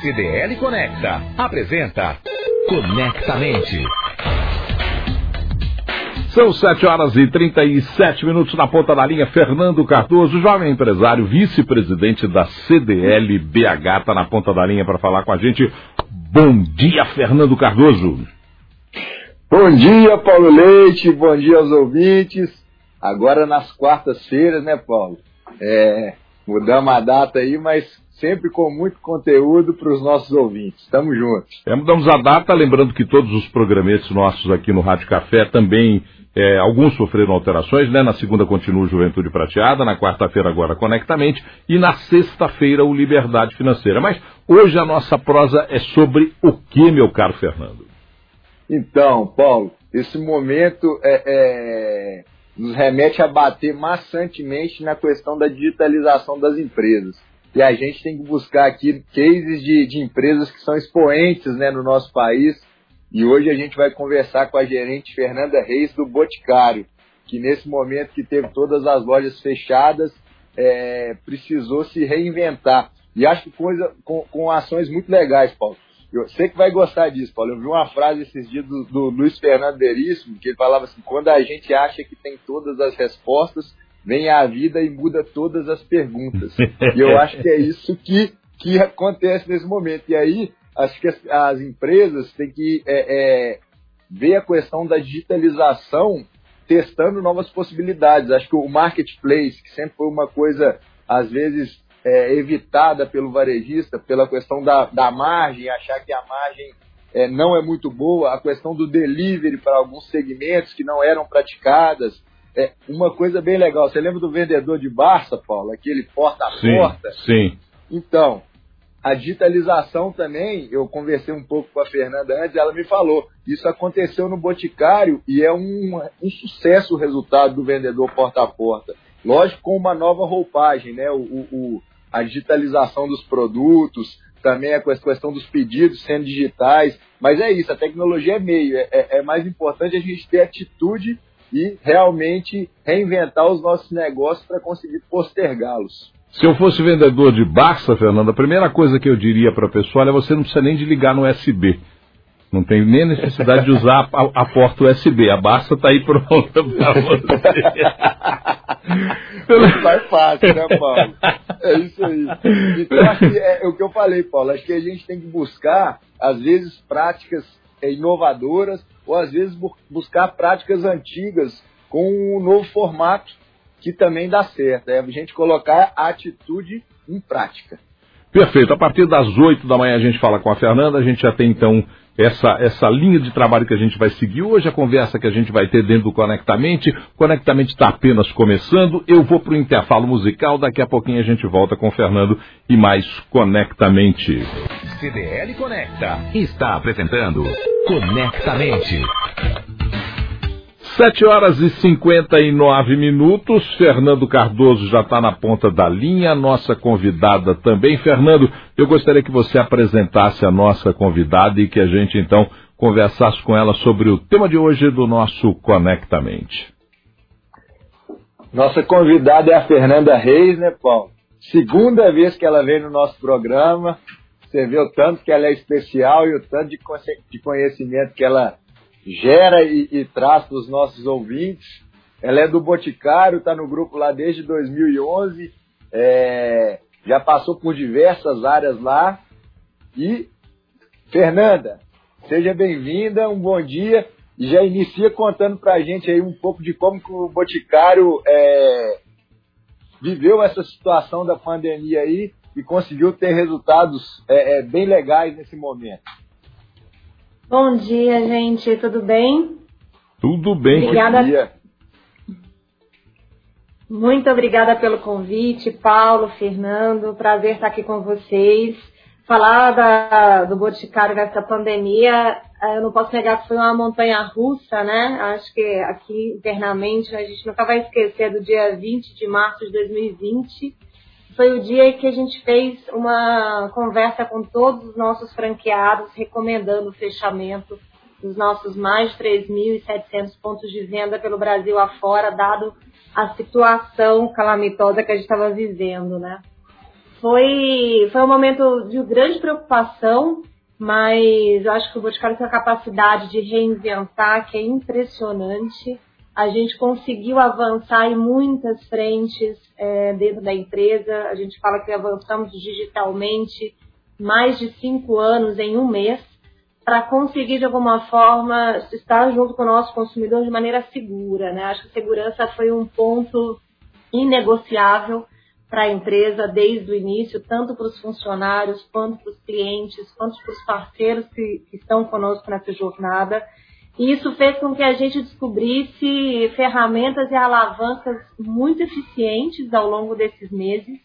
CDL Conecta apresenta Conectamente. São 7 horas e 37 minutos na ponta da linha. Fernando Cardoso, jovem empresário, vice-presidente da CDL BH, está na ponta da linha para falar com a gente. Bom dia, Fernando Cardoso. Bom dia, Paulo Leite. Bom dia aos ouvintes. Agora nas quartas-feiras, né, Paulo? É, mudamos a data aí, mas sempre com muito conteúdo para os nossos ouvintes. Estamos juntos. É, mudamos a data, lembrando que todos os programetes nossos aqui no Rádio Café também, é, alguns sofreram alterações, né? Na segunda continua o Juventude Prateada, na quarta-feira agora Conectamente e na sexta-feira o Liberdade Financeira. Mas hoje a nossa prosa é sobre o que, meu caro Fernando? Então, Paulo, esse momento é, é, nos remete a bater maçantemente na questão da digitalização das empresas e a gente tem que buscar aqui cases de, de empresas que são expoentes né, no nosso país. E hoje a gente vai conversar com a gerente Fernanda Reis do Boticário, que nesse momento que teve todas as lojas fechadas, é, precisou se reinventar. E acho que coisa, com, com ações muito legais, Paulo. Eu sei que vai gostar disso, Paulo. Eu vi uma frase esses dias do, do Luiz Fernando Veríssimo, que ele falava assim: quando a gente acha que tem todas as respostas, vem a vida e muda todas as perguntas. e eu acho que é isso que, que acontece nesse momento. E aí, acho que as, as empresas têm que é, é, ver a questão da digitalização testando novas possibilidades. Acho que o marketplace, que sempre foi uma coisa, às vezes, é, evitada pelo varejista, pela questão da, da margem, achar que a margem é, não é muito boa, a questão do delivery para alguns segmentos que não eram praticadas, é, uma coisa bem legal. Você lembra do vendedor de Barça, Paulo? Aquele porta a porta? Sim. Então, a digitalização também, eu conversei um pouco com a Fernanda antes, ela me falou, isso aconteceu no Boticário e é um, um sucesso o resultado do vendedor porta a porta. Lógico, com uma nova roupagem, né? O, o, a digitalização dos produtos, também a questão dos pedidos sendo digitais, mas é isso, a tecnologia é meio, é, é, é mais importante a gente ter atitude e realmente reinventar os nossos negócios para conseguir postergá-los. Se eu fosse vendedor de Barça, Fernando, a primeira coisa que eu diria para a pessoa é você não precisa nem de ligar no USB. Não tem nem necessidade de usar a, a porta USB. A Barça está aí pronta para você. Mais fácil, né, Paulo? É isso aí. Então, acho que é, é o que eu falei, Paulo. Acho que a gente tem que buscar, às vezes, práticas é, inovadoras ou às vezes buscar práticas antigas com um novo formato que também dá certo. É a gente colocar a atitude em prática. Perfeito. A partir das 8 da manhã a gente fala com a Fernanda. A gente já tem então essa, essa linha de trabalho que a gente vai seguir hoje, a conversa que a gente vai ter dentro do Conectamente. Conectamente está apenas começando. Eu vou para o intervalo musical. Daqui a pouquinho a gente volta com o Fernando e mais Conectamente. CDL Conecta está apresentando Conectamente. 7 horas e 59 minutos. Fernando Cardoso já está na ponta da linha. Nossa convidada também. Fernando, eu gostaria que você apresentasse a nossa convidada e que a gente então conversasse com ela sobre o tema de hoje do nosso Conectamente. Nossa convidada é a Fernanda Reis, né, Paulo? Segunda vez que ela vem no nosso programa. Você vê o tanto que ela é especial e o tanto de conhecimento que ela gera e, e traz para os nossos ouvintes. Ela é do Boticário, está no grupo lá desde 2011, é, já passou por diversas áreas lá. E, Fernanda, seja bem-vinda, um bom dia. E já inicia contando para a gente aí um pouco de como que o Boticário é, viveu essa situação da pandemia aí e conseguiu ter resultados é, é, bem legais nesse momento. Bom dia, gente. Tudo bem? Tudo bem. Obrigada. Bom dia. Muito obrigada pelo convite, Paulo, Fernando. Prazer estar aqui com vocês. Falar da, do Boticário nessa pandemia, eh, eu não posso negar que foi uma montanha russa, né? Acho que aqui internamente a gente nunca vai esquecer do dia 20 de março de 2020 foi o dia que a gente fez uma conversa com todos os nossos franqueados, recomendando o fechamento dos nossos mais de 3.700 pontos de venda pelo Brasil afora, dado a situação calamitosa que a gente estava vivendo, né? Foi, foi um momento de grande preocupação, mas eu acho que o Boticário tem a capacidade de reinventar que é impressionante. A gente conseguiu avançar em muitas frentes é, dentro da empresa. A gente fala que avançamos digitalmente mais de cinco anos em um mês para conseguir, de alguma forma, estar junto com o nosso consumidor de maneira segura. Né? Acho que segurança foi um ponto inegociável para a empresa desde o início, tanto para os funcionários, quanto para os clientes, quanto para os parceiros que, que estão conosco nessa jornada. E isso fez com que a gente descobrisse ferramentas e alavancas muito eficientes ao longo desses meses.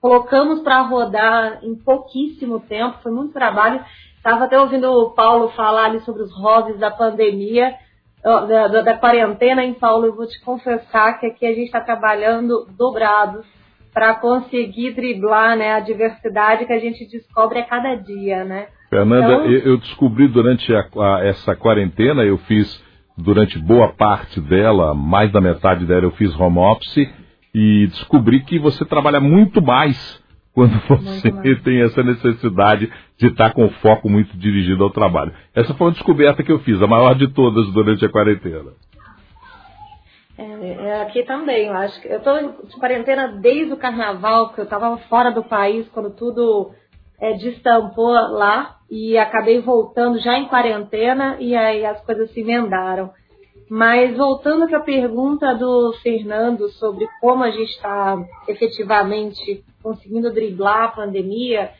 Colocamos para rodar em pouquíssimo tempo, foi muito trabalho. Estava até ouvindo o Paulo falar ali sobre os hobbies da pandemia, da, da, da quarentena em Paulo. Eu vou te confessar que aqui a gente está trabalhando dobrado para conseguir driblar né, a diversidade que a gente descobre a cada dia, né? Fernanda, então... eu descobri durante a, a, essa quarentena, eu fiz durante boa parte dela, mais da metade dela, eu fiz home office e descobri que você trabalha muito mais quando você tem essa necessidade de estar com foco muito dirigido ao trabalho. Essa foi uma descoberta que eu fiz, a maior de todas durante a quarentena. É, é, aqui também, eu acho que eu estou de quarentena desde o carnaval, que eu estava fora do país quando tudo é, destampou lá e acabei voltando já em quarentena e aí as coisas se emendaram. Mas voltando para a pergunta do Fernando sobre como a gente está efetivamente conseguindo driblar a pandemia,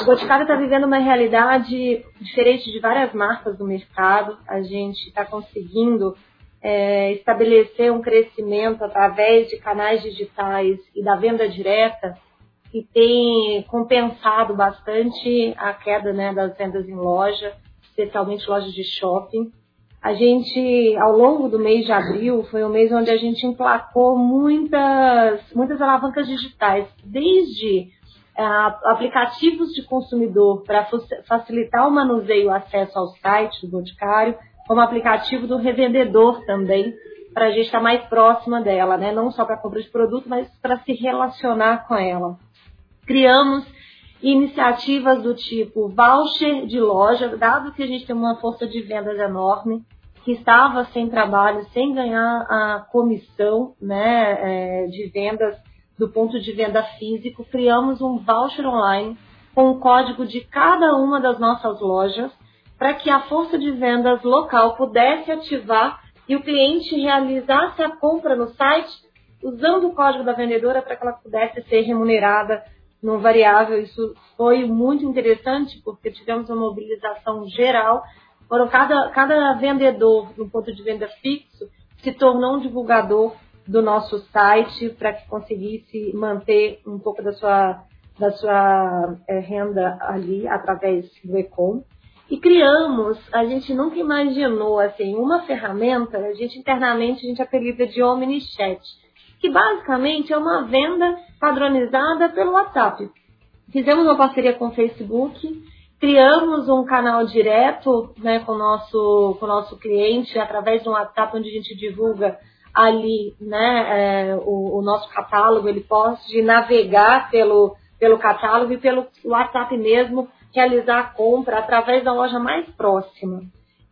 o Boticário está vivendo uma realidade diferente de várias marcas do mercado. A gente está conseguindo é, estabelecer um crescimento através de canais digitais e da venda direta que tem compensado bastante a queda né, das vendas em loja, especialmente lojas de shopping. A gente, ao longo do mês de abril, foi um mês onde a gente emplacou muitas, muitas alavancas digitais, desde é, aplicativos de consumidor para facilitar o manuseio e o acesso ao site do Boticário, como aplicativo do revendedor também, para a gente estar mais próxima dela, né? não só para compra de produto, mas para se relacionar com ela. Criamos iniciativas do tipo voucher de loja, dado que a gente tem uma força de vendas enorme, que estava sem trabalho, sem ganhar a comissão né, é, de vendas do ponto de venda físico, criamos um voucher online com o código de cada uma das nossas lojas para que a força de vendas local pudesse ativar e o cliente realizasse a compra no site usando o código da vendedora para que ela pudesse ser remunerada no variável. Isso foi muito interessante porque tivemos uma mobilização geral. Foram cada, cada vendedor no ponto de venda fixo se tornou um divulgador do nosso site para que conseguisse manter um pouco da sua, da sua é, renda ali através do Ecom. E criamos, a gente nunca imaginou, assim, uma ferramenta, a gente internamente a gente apelida de OmniChat, que basicamente é uma venda padronizada pelo WhatsApp. Fizemos uma parceria com o Facebook, criamos um canal direto né, com o nosso, com o nosso cliente através de um WhatsApp onde a gente divulga ali né, é, o, o, nosso catálogo, ele pode navegar pelo, pelo catálogo e pelo WhatsApp mesmo realizar a compra através da loja mais próxima.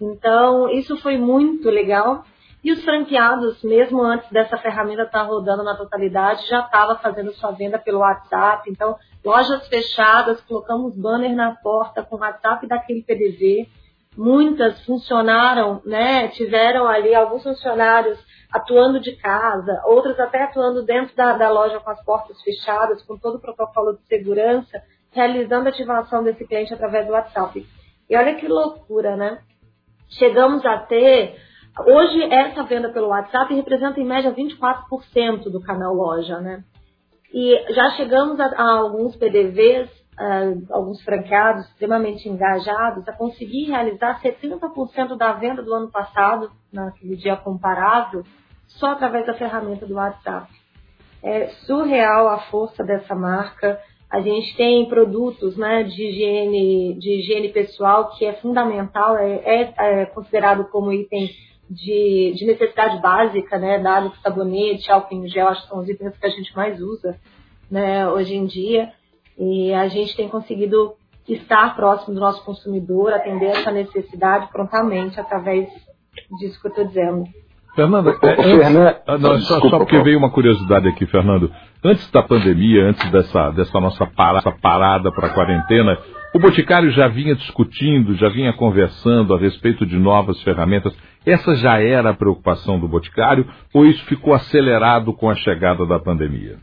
Então, isso foi muito legal. E os franqueados, mesmo antes dessa ferramenta estar rodando na totalidade, já estava fazendo sua venda pelo WhatsApp. Então, lojas fechadas, colocamos banner na porta com o WhatsApp daquele PDV. Muitas funcionaram, né? Tiveram ali alguns funcionários atuando de casa, outros até atuando dentro da, da loja com as portas fechadas, com todo o protocolo de segurança realizando a ativação desse cliente através do WhatsApp. E olha que loucura, né? Chegamos a ter. Hoje, essa venda pelo WhatsApp representa em média 24% do canal loja, né? E já chegamos a, a alguns PDVs, uh, alguns franqueados extremamente engajados, a conseguir realizar 70% da venda do ano passado, naquele dia comparável, só através da ferramenta do WhatsApp. É surreal a força dessa marca a gente tem produtos né, de, higiene, de higiene pessoal que é fundamental, é, é, é considerado como item de, de, necessidade básica, né? Dado que sabonete, álcool em gel, acho que são os itens que a gente mais usa né, hoje em dia. E a gente tem conseguido estar próximo do nosso consumidor, atender essa necessidade prontamente através disso que eu estou dizendo. Fernanda, é, antes, ah, não, só, só, porque veio uma curiosidade aqui, Fernando. Antes da pandemia, antes dessa, dessa nossa parada, parada para a quarentena, o Boticário já vinha discutindo, já vinha conversando a respeito de novas ferramentas. Essa já era a preocupação do Boticário ou isso ficou acelerado com a chegada da pandemia?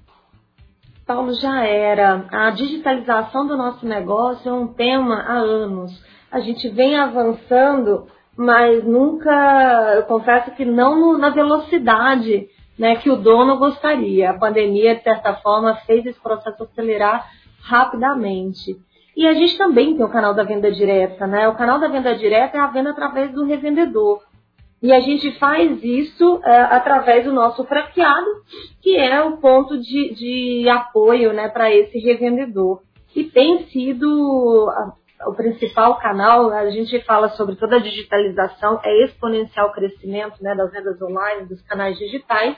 Paulo, já era. A digitalização do nosso negócio é um tema há anos. A gente vem avançando, mas nunca, eu confesso que não na velocidade né, que o dono gostaria. A pandemia, de certa forma, fez esse processo acelerar rapidamente. E a gente também tem o canal da venda direta, né? O canal da venda direta é a venda através do revendedor. E a gente faz isso é, através do nosso franqueado, que é o ponto de, de apoio né, para esse revendedor. E tem sido a, o principal canal, a gente fala sobre toda a digitalização, é exponencial crescimento né, das vendas online, dos canais digitais,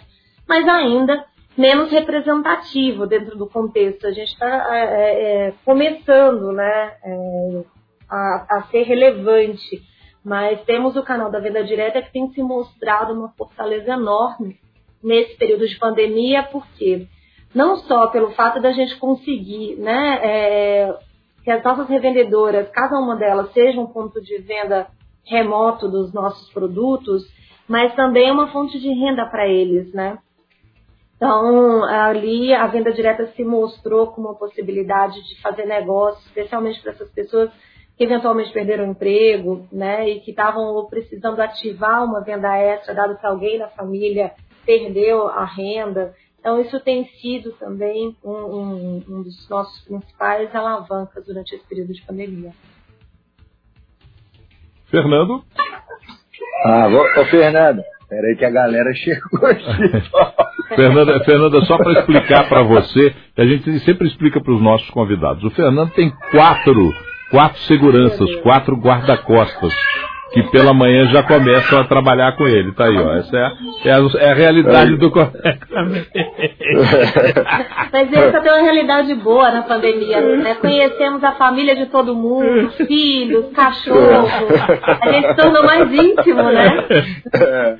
mas ainda menos representativo dentro do contexto. A gente está é, é, começando né, é, a, a ser relevante mas temos o canal da venda direta que tem se mostrado uma fortaleza enorme nesse período de pandemia, porque não só pelo fato da gente conseguir, né, é, que as nossas revendedoras, cada uma delas seja um ponto de venda remoto dos nossos produtos, mas também é uma fonte de renda para eles, né? Então, ali a venda direta se mostrou como uma possibilidade de fazer negócio, especialmente para essas pessoas que eventualmente perderam o emprego, né, e que estavam precisando ativar uma venda extra, dado que alguém da família perdeu a renda. Então, isso tem sido também um, um, um dos nossos principais alavancas durante esse período de pandemia. Fernando? Ah, vou, ô Fernando, peraí que a galera chegou aqui. Fernanda, Fernanda, só para explicar para você, a gente sempre explica para os nossos convidados. O Fernando tem quatro quatro seguranças, quatro guarda-costas, que pela manhã já começam a trabalhar com ele. Tá aí, ó. Essa é a, é a, é a realidade é. do conectamento. Mas essa tem uma realidade boa na pandemia, né? Conhecemos a família de todo mundo, filhos, cachorros. A gente se tornou mais íntimo, né? É,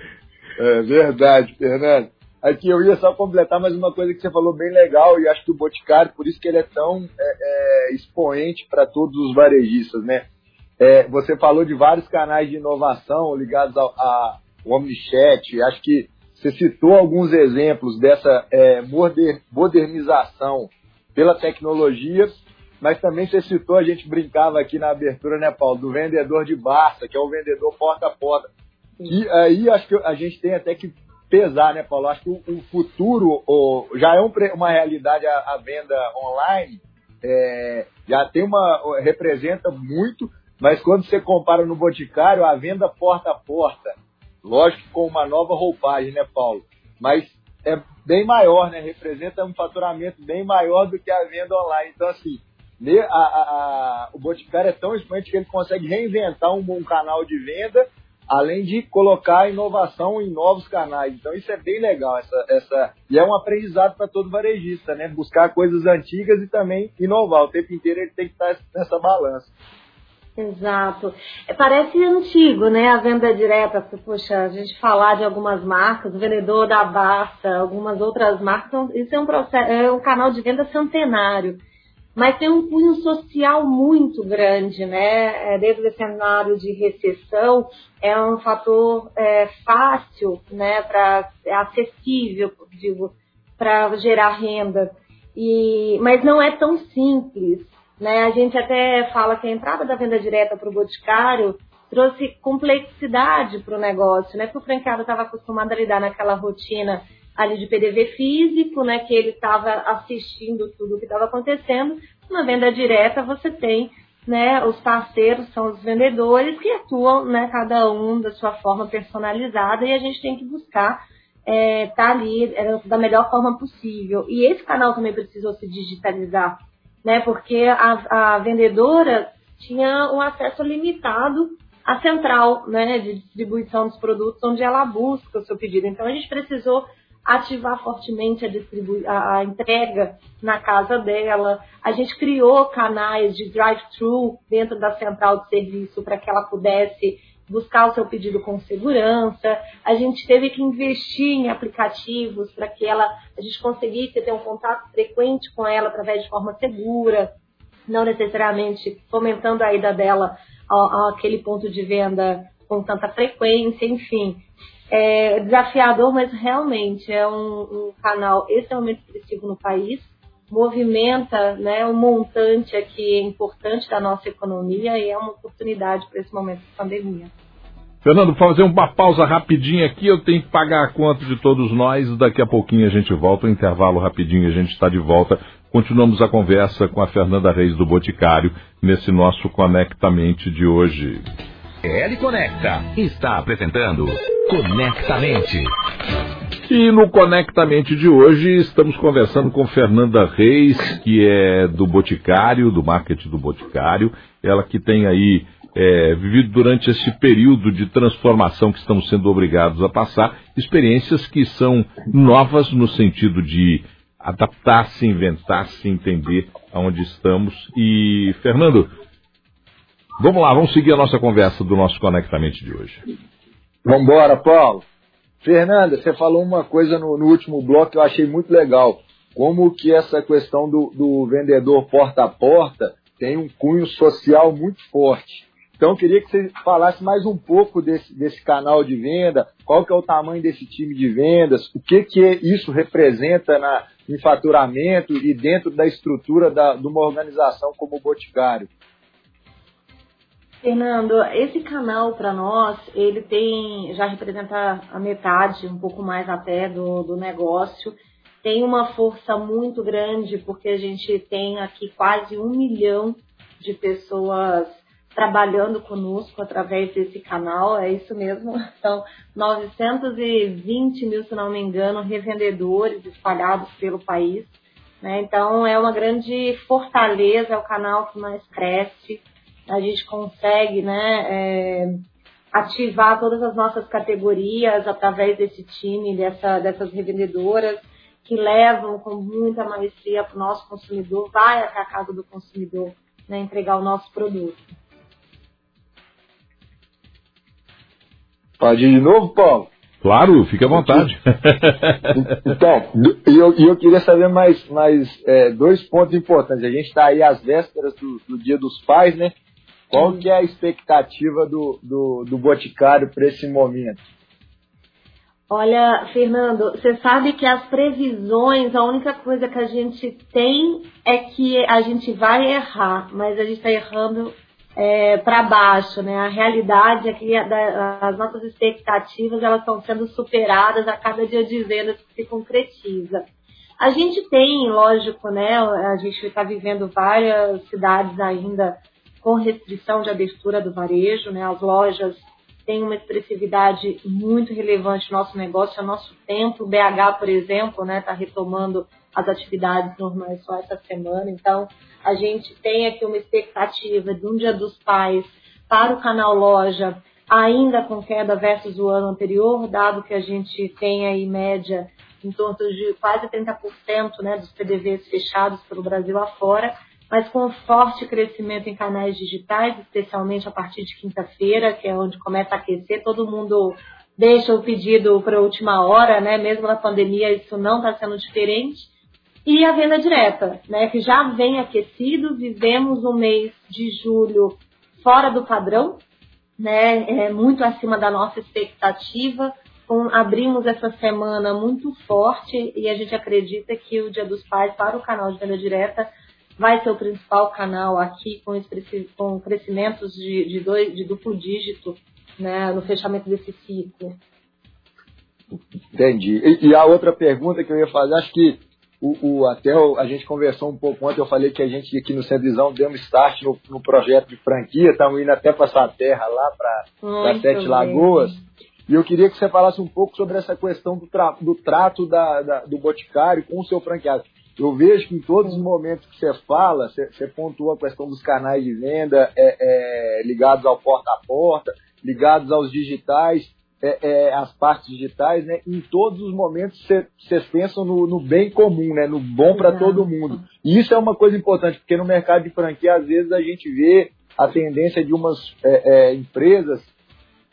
é verdade, Fernando. Aqui eu ia só completar mais uma coisa que você falou bem legal, e acho que o Boticário, por isso que ele é tão é, é, expoente para todos os varejistas, né? É, você falou de vários canais de inovação ligados ao, ao Omnichat, acho que você citou alguns exemplos dessa é, modernização pela tecnologia, mas também você citou, a gente brincava aqui na abertura, né, Paulo, do vendedor de Barça, que é o vendedor porta a porta. E aí acho que a gente tem até que pesar, né, Paulo? Acho que o, o futuro o, já é um, uma realidade a, a venda online, é, já tem uma. representa muito, mas quando você compara no Boticário, a venda porta a porta, lógico com uma nova roupagem, né, Paulo? Mas é bem maior, né? Representa um faturamento bem maior do que a venda online. Então, assim, a, a, a, o Boticário é tão expoente que ele consegue reinventar um, um canal de venda além de colocar inovação em novos canais. Então isso é bem legal, essa, essa e é um aprendizado para todo varejista, né? Buscar coisas antigas e também inovar. O tempo inteiro ele tem que estar nessa balança. Exato. É, parece antigo, né? A venda direta, poxa, a gente falar de algumas marcas, o vendedor da Barça, algumas outras marcas, então, isso é um processo, é um canal de venda centenário mas tem um cunho social muito grande, né? É, dentro desse cenário de recessão, é um fator é, fácil, né? Para é acessível, digo, para gerar renda. E, mas não é tão simples, né? A gente até fala que a entrada da venda direta para o boticário trouxe complexidade para o negócio, né? Porque o franqueado estava acostumado a lidar naquela rotina ali de PDV físico, né, que ele estava assistindo tudo o que estava acontecendo. Na venda direta você tem, né, os parceiros são os vendedores que atuam, né, cada um da sua forma personalizada e a gente tem que buscar é, tá ali é, da melhor forma possível. E esse canal também precisou se digitalizar, né, porque a, a vendedora tinha um acesso limitado à central, né, de distribuição dos produtos onde ela busca o seu pedido. Então a gente precisou ativar fortemente a, a entrega na casa dela. A gente criou canais de drive-thru dentro da central de serviço para que ela pudesse buscar o seu pedido com segurança. A gente teve que investir em aplicativos para que ela, a gente conseguisse ter um contato frequente com ela através de forma segura, não necessariamente fomentando a ida dela àquele ponto de venda com tanta frequência, enfim. É desafiador, mas realmente é um, um canal extremamente expressivo no país, movimenta né, um montante aqui importante da nossa economia e é uma oportunidade para esse momento de pandemia. Fernando, fazer uma pausa rapidinha aqui, eu tenho que pagar a conta de todos nós, daqui a pouquinho a gente volta, um intervalo rapidinho, a gente está de volta. Continuamos a conversa com a Fernanda Reis do Boticário nesse nosso Conectamente de hoje. L Conecta está apresentando Conectamente. E no Conectamente de hoje estamos conversando com Fernanda Reis, que é do Boticário, do marketing do Boticário. Ela que tem aí é, vivido durante esse período de transformação que estamos sendo obrigados a passar, experiências que são novas no sentido de adaptar-se, inventar-se, entender aonde estamos. E, Fernando, vamos lá, vamos seguir a nossa conversa do nosso Conectamente de hoje. Vamos embora, Paulo. Fernanda, você falou uma coisa no, no, último bloco que eu achei muito legal. Como que essa questão do, do vendedor porta a porta tem um cunho social muito forte. Então, eu queria que você falasse mais um pouco desse, desse canal de venda, qual que é o tamanho desse time de vendas, o que, que isso representa na, em faturamento e dentro da estrutura da, de uma organização como o Boticário. Fernando, esse canal para nós, ele tem, já representa a metade, um pouco mais até do, do negócio. Tem uma força muito grande, porque a gente tem aqui quase um milhão de pessoas trabalhando conosco através desse canal, é isso mesmo, são 920 mil, se não me engano, revendedores espalhados pelo país. Né? Então é uma grande fortaleza, é o canal que mais cresce a gente consegue né, é, ativar todas as nossas categorias através desse time, dessa, dessas revendedoras que levam com muita maestria para o nosso consumidor, vai até a casa do consumidor né, entregar o nosso produto. Pode ir de novo, Paulo? Claro, fique à vontade. então, e eu, eu, queria saber mais, mais é, dois pontos importantes. A gente está aí às vésperas do, do, Dia dos Pais, né? Qual que é a expectativa do, do, do Boticário para esse momento? Olha, Fernando, você sabe que as previsões, a única coisa que a gente tem é que a gente vai errar, mas a gente está errando é, para baixo, né? A realidade é que as nossas expectativas elas estão sendo superadas a cada dia de vendas que se concretiza. A gente tem, lógico, né? A gente está vivendo várias cidades ainda com restrição de abertura do varejo, né? As lojas têm uma expressividade muito relevante no nosso negócio, no nosso tempo. O BH, por exemplo, né, está retomando as atividades normais só essa semana. Então, a gente tem aqui uma expectativa de um Dia dos Pais para o canal Loja, ainda com queda versus o ano anterior, dado que a gente tem aí média em torno de quase 30% né, dos PDVs fechados pelo Brasil afora mas com forte crescimento em canais digitais, especialmente a partir de quinta-feira, que é onde começa a aquecer, todo mundo deixa o pedido para a última hora, né? Mesmo na pandemia, isso não está sendo diferente. E a venda direta, né? Que já vem aquecido, vivemos um mês de julho fora do padrão, né? É muito acima da nossa expectativa. Com, abrimos essa semana muito forte e a gente acredita que o Dia dos Pais para o canal de venda direta vai ser o principal canal aqui com, com crescimentos de, de, dois, de duplo dígito né, no fechamento desse ciclo. Entendi. E, e, a outra pergunta que eu ia fazer, acho que o, o, até o, a gente conversou um pouco ontem, eu falei que a gente aqui no Centrizão deu um start no, no projeto de franquia, estamos indo até passar a terra lá para Sete bem. Lagoas. E eu queria que você falasse um pouco sobre essa questão do, tra do trato da, da, do Boticário com o seu franqueado eu vejo que em todos os momentos que você fala, você, você pontua a questão dos canais de venda é, é, ligados ao porta a porta, ligados aos digitais, é, é, as partes digitais, né, em todos os momentos vocês pensam no, no, bem comum, né, no bom para todo mundo. E isso é uma coisa importante, porque no mercado de franquia, às vezes, a gente vê a tendência de umas é, é, empresas,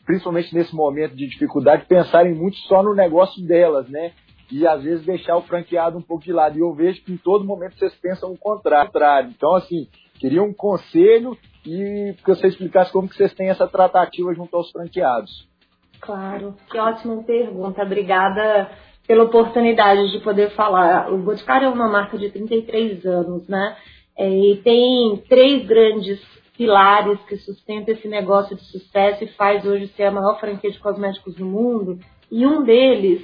principalmente nesse momento de dificuldade, pensarem muito só no negócio delas, né? E às vezes deixar o franqueado um pouco de lado. E eu vejo que em todo momento vocês pensam o contrário. Então, assim, queria um conselho e que você explicasse como que vocês têm essa tratativa junto aos franqueados. Claro, que ótima pergunta. Obrigada pela oportunidade de poder falar. O Boticário é uma marca de 33 anos, né? É, e tem três grandes pilares que sustentam esse negócio de sucesso e faz hoje ser a maior franquia de cosméticos do mundo. E um deles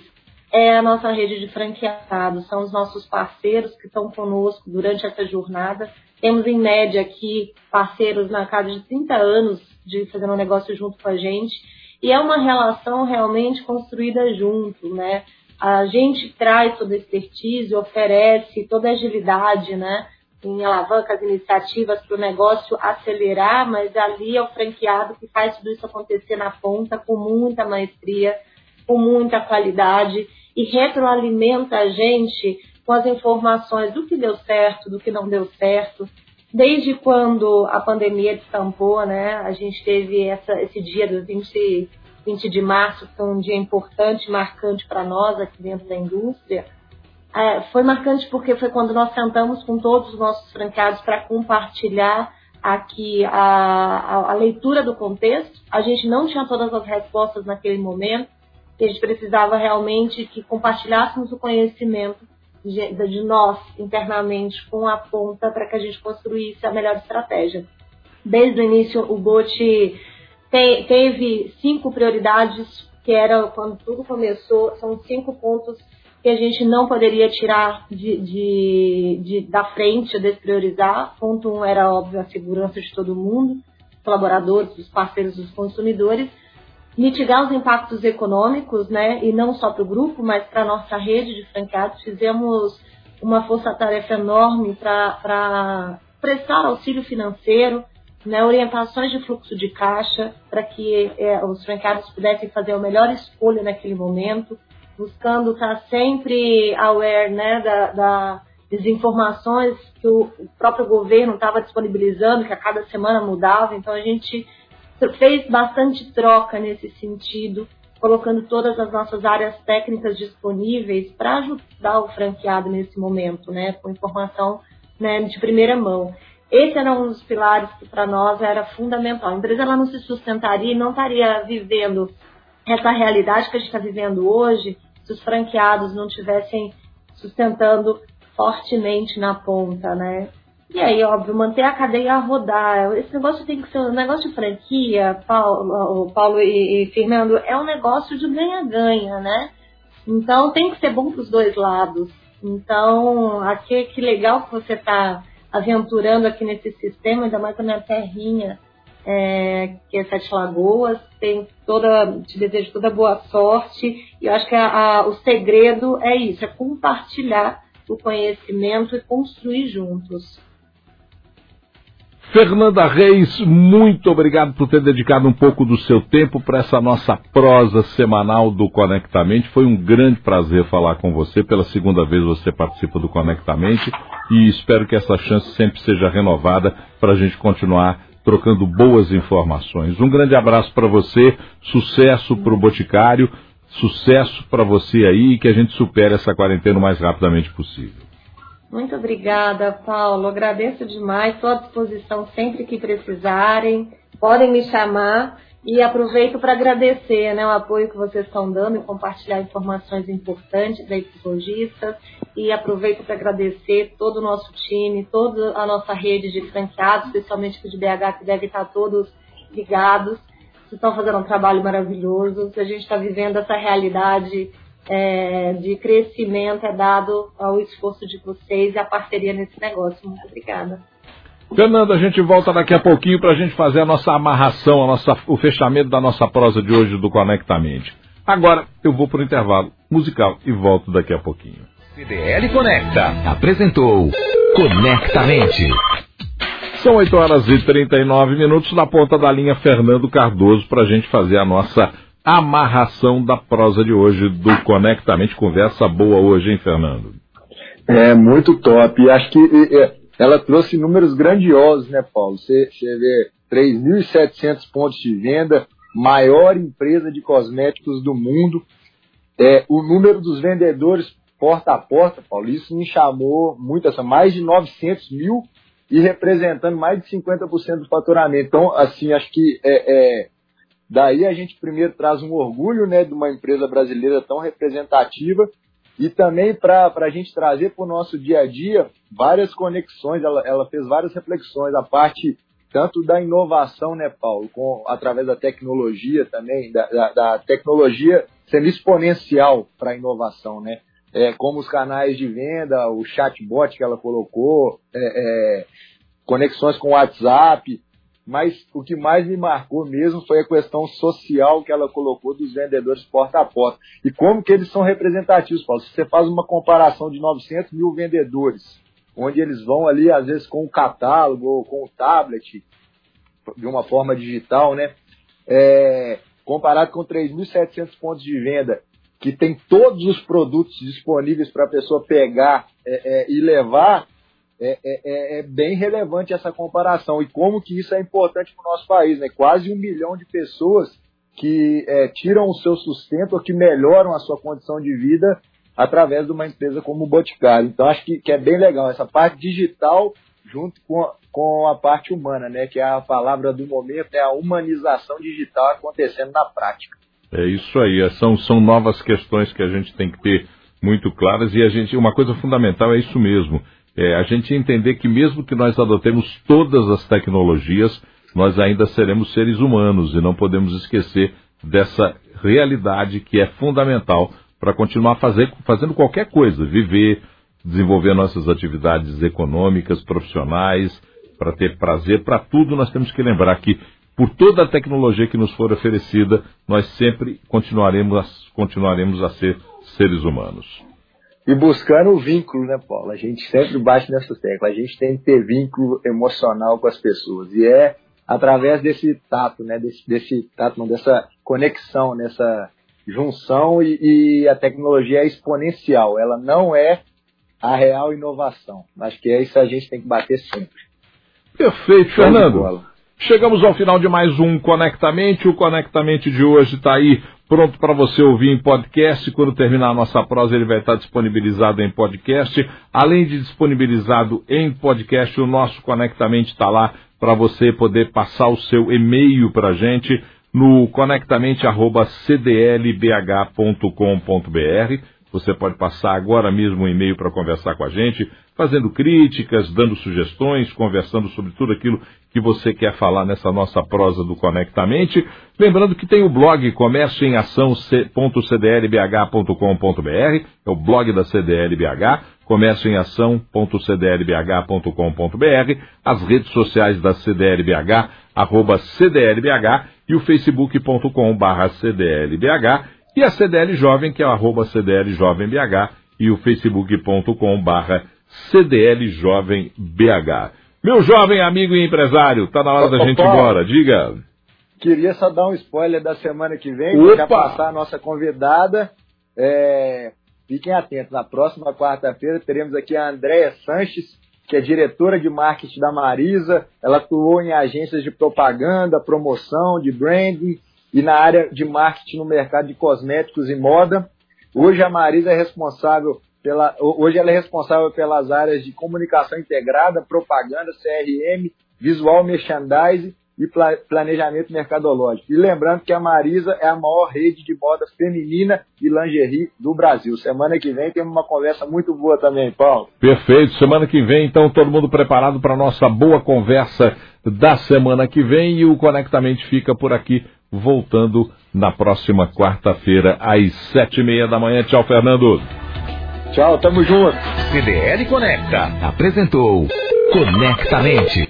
é a nossa rede de franqueados, são os nossos parceiros que estão conosco durante essa jornada. Temos em média aqui parceiros na casa de 30 anos de fazendo um negócio junto com a gente. E é uma relação realmente construída junto, né? A gente traz toda a expertise, oferece toda a agilidade, né? Em alavancas, iniciativas para o negócio acelerar, mas ali é o franqueado que faz tudo isso acontecer na ponta com muita maestria, com muita qualidade e retroalimenta a gente com as informações do que deu certo, do que não deu certo. Desde quando a pandemia destampou, né, a gente teve essa, esse dia do 20, 20 de março, que foi um dia importante, marcante para nós aqui dentro da indústria. É, foi marcante porque foi quando nós sentamos com todos os nossos franqueados para compartilhar aqui a, a, a, leitura do contexto. A gente não tinha todas as respostas naquele momento, que a gente precisava realmente que compartilhássemos o conhecimento de, de nós internamente com a ponta para que a gente construísse a melhor estratégia. Desde o início, o BOT te, teve cinco prioridades, que era quando tudo começou, são cinco pontos que a gente não poderia tirar de, de, de, da frente, despriorizar. Ponto um era, óbvio, a segurança de todo mundo, colaboradores, os parceiros, os consumidores mitigar os impactos econômicos, né, e não só para o grupo, mas para a nossa rede de franqueados. Fizemos uma força-tarefa enorme para prestar auxílio financeiro, né, orientações de fluxo de caixa, para que é, os franqueados pudessem fazer a melhor escolha naquele momento, buscando estar sempre aware né, da, da, das informações que o próprio governo estava disponibilizando, que a cada semana mudava. Então, a gente fez bastante troca nesse sentido, colocando todas as nossas áreas técnicas disponíveis para ajudar o franqueado nesse momento, né, com informação né, de primeira mão. Esse era um dos pilares que para nós era fundamental. A empresa ela não se sustentaria e não estaria vivendo essa realidade que a gente está vivendo hoje se os franqueados não tivessem sustentando fortemente na ponta, né? E aí, óbvio, manter a cadeia a rodar. Esse negócio tem que ser um negócio de franquia, Paulo, Paulo e, e Fernando, é um negócio de ganha-ganha, né? Então tem que ser bom para os dois lados. Então, aqui que legal que você está aventurando aqui nesse sistema, ainda mais na minha terrinha, é, que é Sete Lagoas. Tem toda, te desejo toda boa sorte. E eu acho que a, a, o segredo é isso, é compartilhar o conhecimento e construir juntos. Fernanda Reis, muito obrigado por ter dedicado um pouco do seu tempo para essa nossa prosa semanal do Conectamente. Foi um grande prazer falar com você. Pela segunda vez você participa do Conectamente e espero que essa chance sempre seja renovada para a gente continuar trocando boas informações. Um grande abraço para você, sucesso para o Boticário, sucesso para você aí e que a gente supere essa quarentena o mais rapidamente possível. Muito obrigada, Paulo. Agradeço demais. Estou à disposição sempre que precisarem. Podem me chamar e aproveito para agradecer né, o apoio que vocês estão dando e compartilhar informações importantes esses lojistas. E aproveito para agradecer todo o nosso time, toda a nossa rede de franqueados, especialmente de BH, que deve estar todos ligados. Vocês estão fazendo um trabalho maravilhoso. A gente está vivendo essa realidade é, de crescimento é dado ao esforço de vocês e à parceria nesse negócio. Muito obrigada. Fernando, a gente volta daqui a pouquinho para a gente fazer a nossa amarração, a nossa, o fechamento da nossa prosa de hoje do Conectamente. Agora eu vou para o intervalo musical e volto daqui a pouquinho. CDL Conecta apresentou Conectamente. São 8 horas e 39 minutos na ponta da linha Fernando Cardoso para a gente fazer a nossa amarração da prosa de hoje do Conectamente. Conversa boa hoje, hein, Fernando? É, muito top. Acho que ela trouxe números grandiosos, né, Paulo? Você, você vê 3.700 pontos de venda, maior empresa de cosméticos do mundo. É, o número dos vendedores porta a porta, Paulo, isso me chamou muito, essa, mais de 900 mil e representando mais de 50% do faturamento. Então, assim, acho que é, é, daí a gente primeiro traz um orgulho né, de uma empresa brasileira tão representativa e também para a gente trazer para o nosso dia a dia várias conexões, ela, ela fez várias reflexões, a parte tanto da inovação, né, Paulo, com, através da tecnologia também, da, da, da tecnologia sendo exponencial para a inovação, né? É, como os canais de venda, o chatbot que ela colocou, é, é, conexões com o WhatsApp, mas o que mais me marcou mesmo foi a questão social que ela colocou dos vendedores porta a porta. E como que eles são representativos, Paulo. Se você faz uma comparação de 900 mil vendedores onde eles vão ali, às vezes, com o catálogo ou com o tablet, de uma forma digital, né? É, comparado com 3.700 pontos de venda, que tem todos os produtos disponíveis para a pessoa pegar é, é, e levar, é, é, é, é, bem relevante essa comparação. E como que isso é importante para o nosso país, né? Quase um milhão de pessoas que é, tiram o seu sustento ou que melhoram a sua condição de vida através de uma empresa como o Boticário. Então, acho que, que é bem legal essa parte digital junto com a, com a parte humana, né? Que é a palavra do momento, é a humanização digital acontecendo na prática. É isso aí, é, são, são novas questões que a gente tem que ter muito claras e a gente, uma coisa fundamental é isso mesmo, é a gente entender que mesmo que nós adotemos todas as tecnologias, nós ainda seremos seres humanos e não podemos esquecer dessa realidade que é fundamental para continuar fazer, fazendo qualquer coisa, viver, desenvolver nossas atividades econômicas, profissionais, para ter prazer, para tudo nós temos que lembrar que por toda a tecnologia que nos for oferecida, nós sempre continuaremos continuaremos a ser seres humanos. E buscando o vínculo, né, Paulo? A gente sempre bate nessa tecla. A gente tem que ter vínculo emocional com as pessoas. E é através desse tato, né? Desse, desse tato, não, dessa conexão, nessa junção e, e, a tecnologia é exponencial, ela não é a real inovação. Acho que é isso que a gente tem que bater sempre. Perfeito, Fernando. Chegamos ao final de mais um Conectamente. O Conectamente de hoje está aí pronto para você ouvir em podcast. Quando terminar a nossa prosa, ele vai estar disponibilizado em podcast. Além de disponibilizado em podcast, o nosso Conectamente está lá para você poder passar o seu e-mail para a gente no conectamente.cdlbh.com.br. Você pode passar agora mesmo um e-mail para conversar com a gente, fazendo críticas, dando sugestões, conversando sobre tudo aquilo que você quer falar nessa nossa prosa do Conectamente. Lembrando que tem o blog comércio em é o blog da CDLBH, comércio em ação.cdlbh.com.br, as redes sociais da CDLBH, arroba CDLBH e o facebook.com barra CDLBH e a CDL Jovem, que é o arroba CDL Jovem BH e o facebook.com barra CDL Jovem BH. Meu jovem amigo e empresário, tá na hora Opa, da gente ir embora, diga. Queria só dar um spoiler da semana que vem, já passar a nossa convidada. É, fiquem atentos, na próxima quarta-feira teremos aqui a Andréia Sanches, que é diretora de marketing da Marisa. Ela atuou em agências de propaganda, promoção, de branding e na área de marketing no mercado de cosméticos e moda. Hoje a Marisa é responsável pela, hoje ela é responsável pelas áreas de comunicação integrada, propaganda, CRM, visual merchandising e planejamento mercadológico. E lembrando que a Marisa é a maior rede de moda feminina e lingerie do Brasil. Semana que vem tem uma conversa muito boa também, Paulo. Perfeito. Semana que vem, então, todo mundo preparado para a nossa boa conversa da semana que vem e o Conectamente fica por aqui, voltando na próxima quarta-feira, às sete e meia da manhã. Tchau, Fernando. Tchau, tamo junto. CDL Conecta apresentou Conectamente.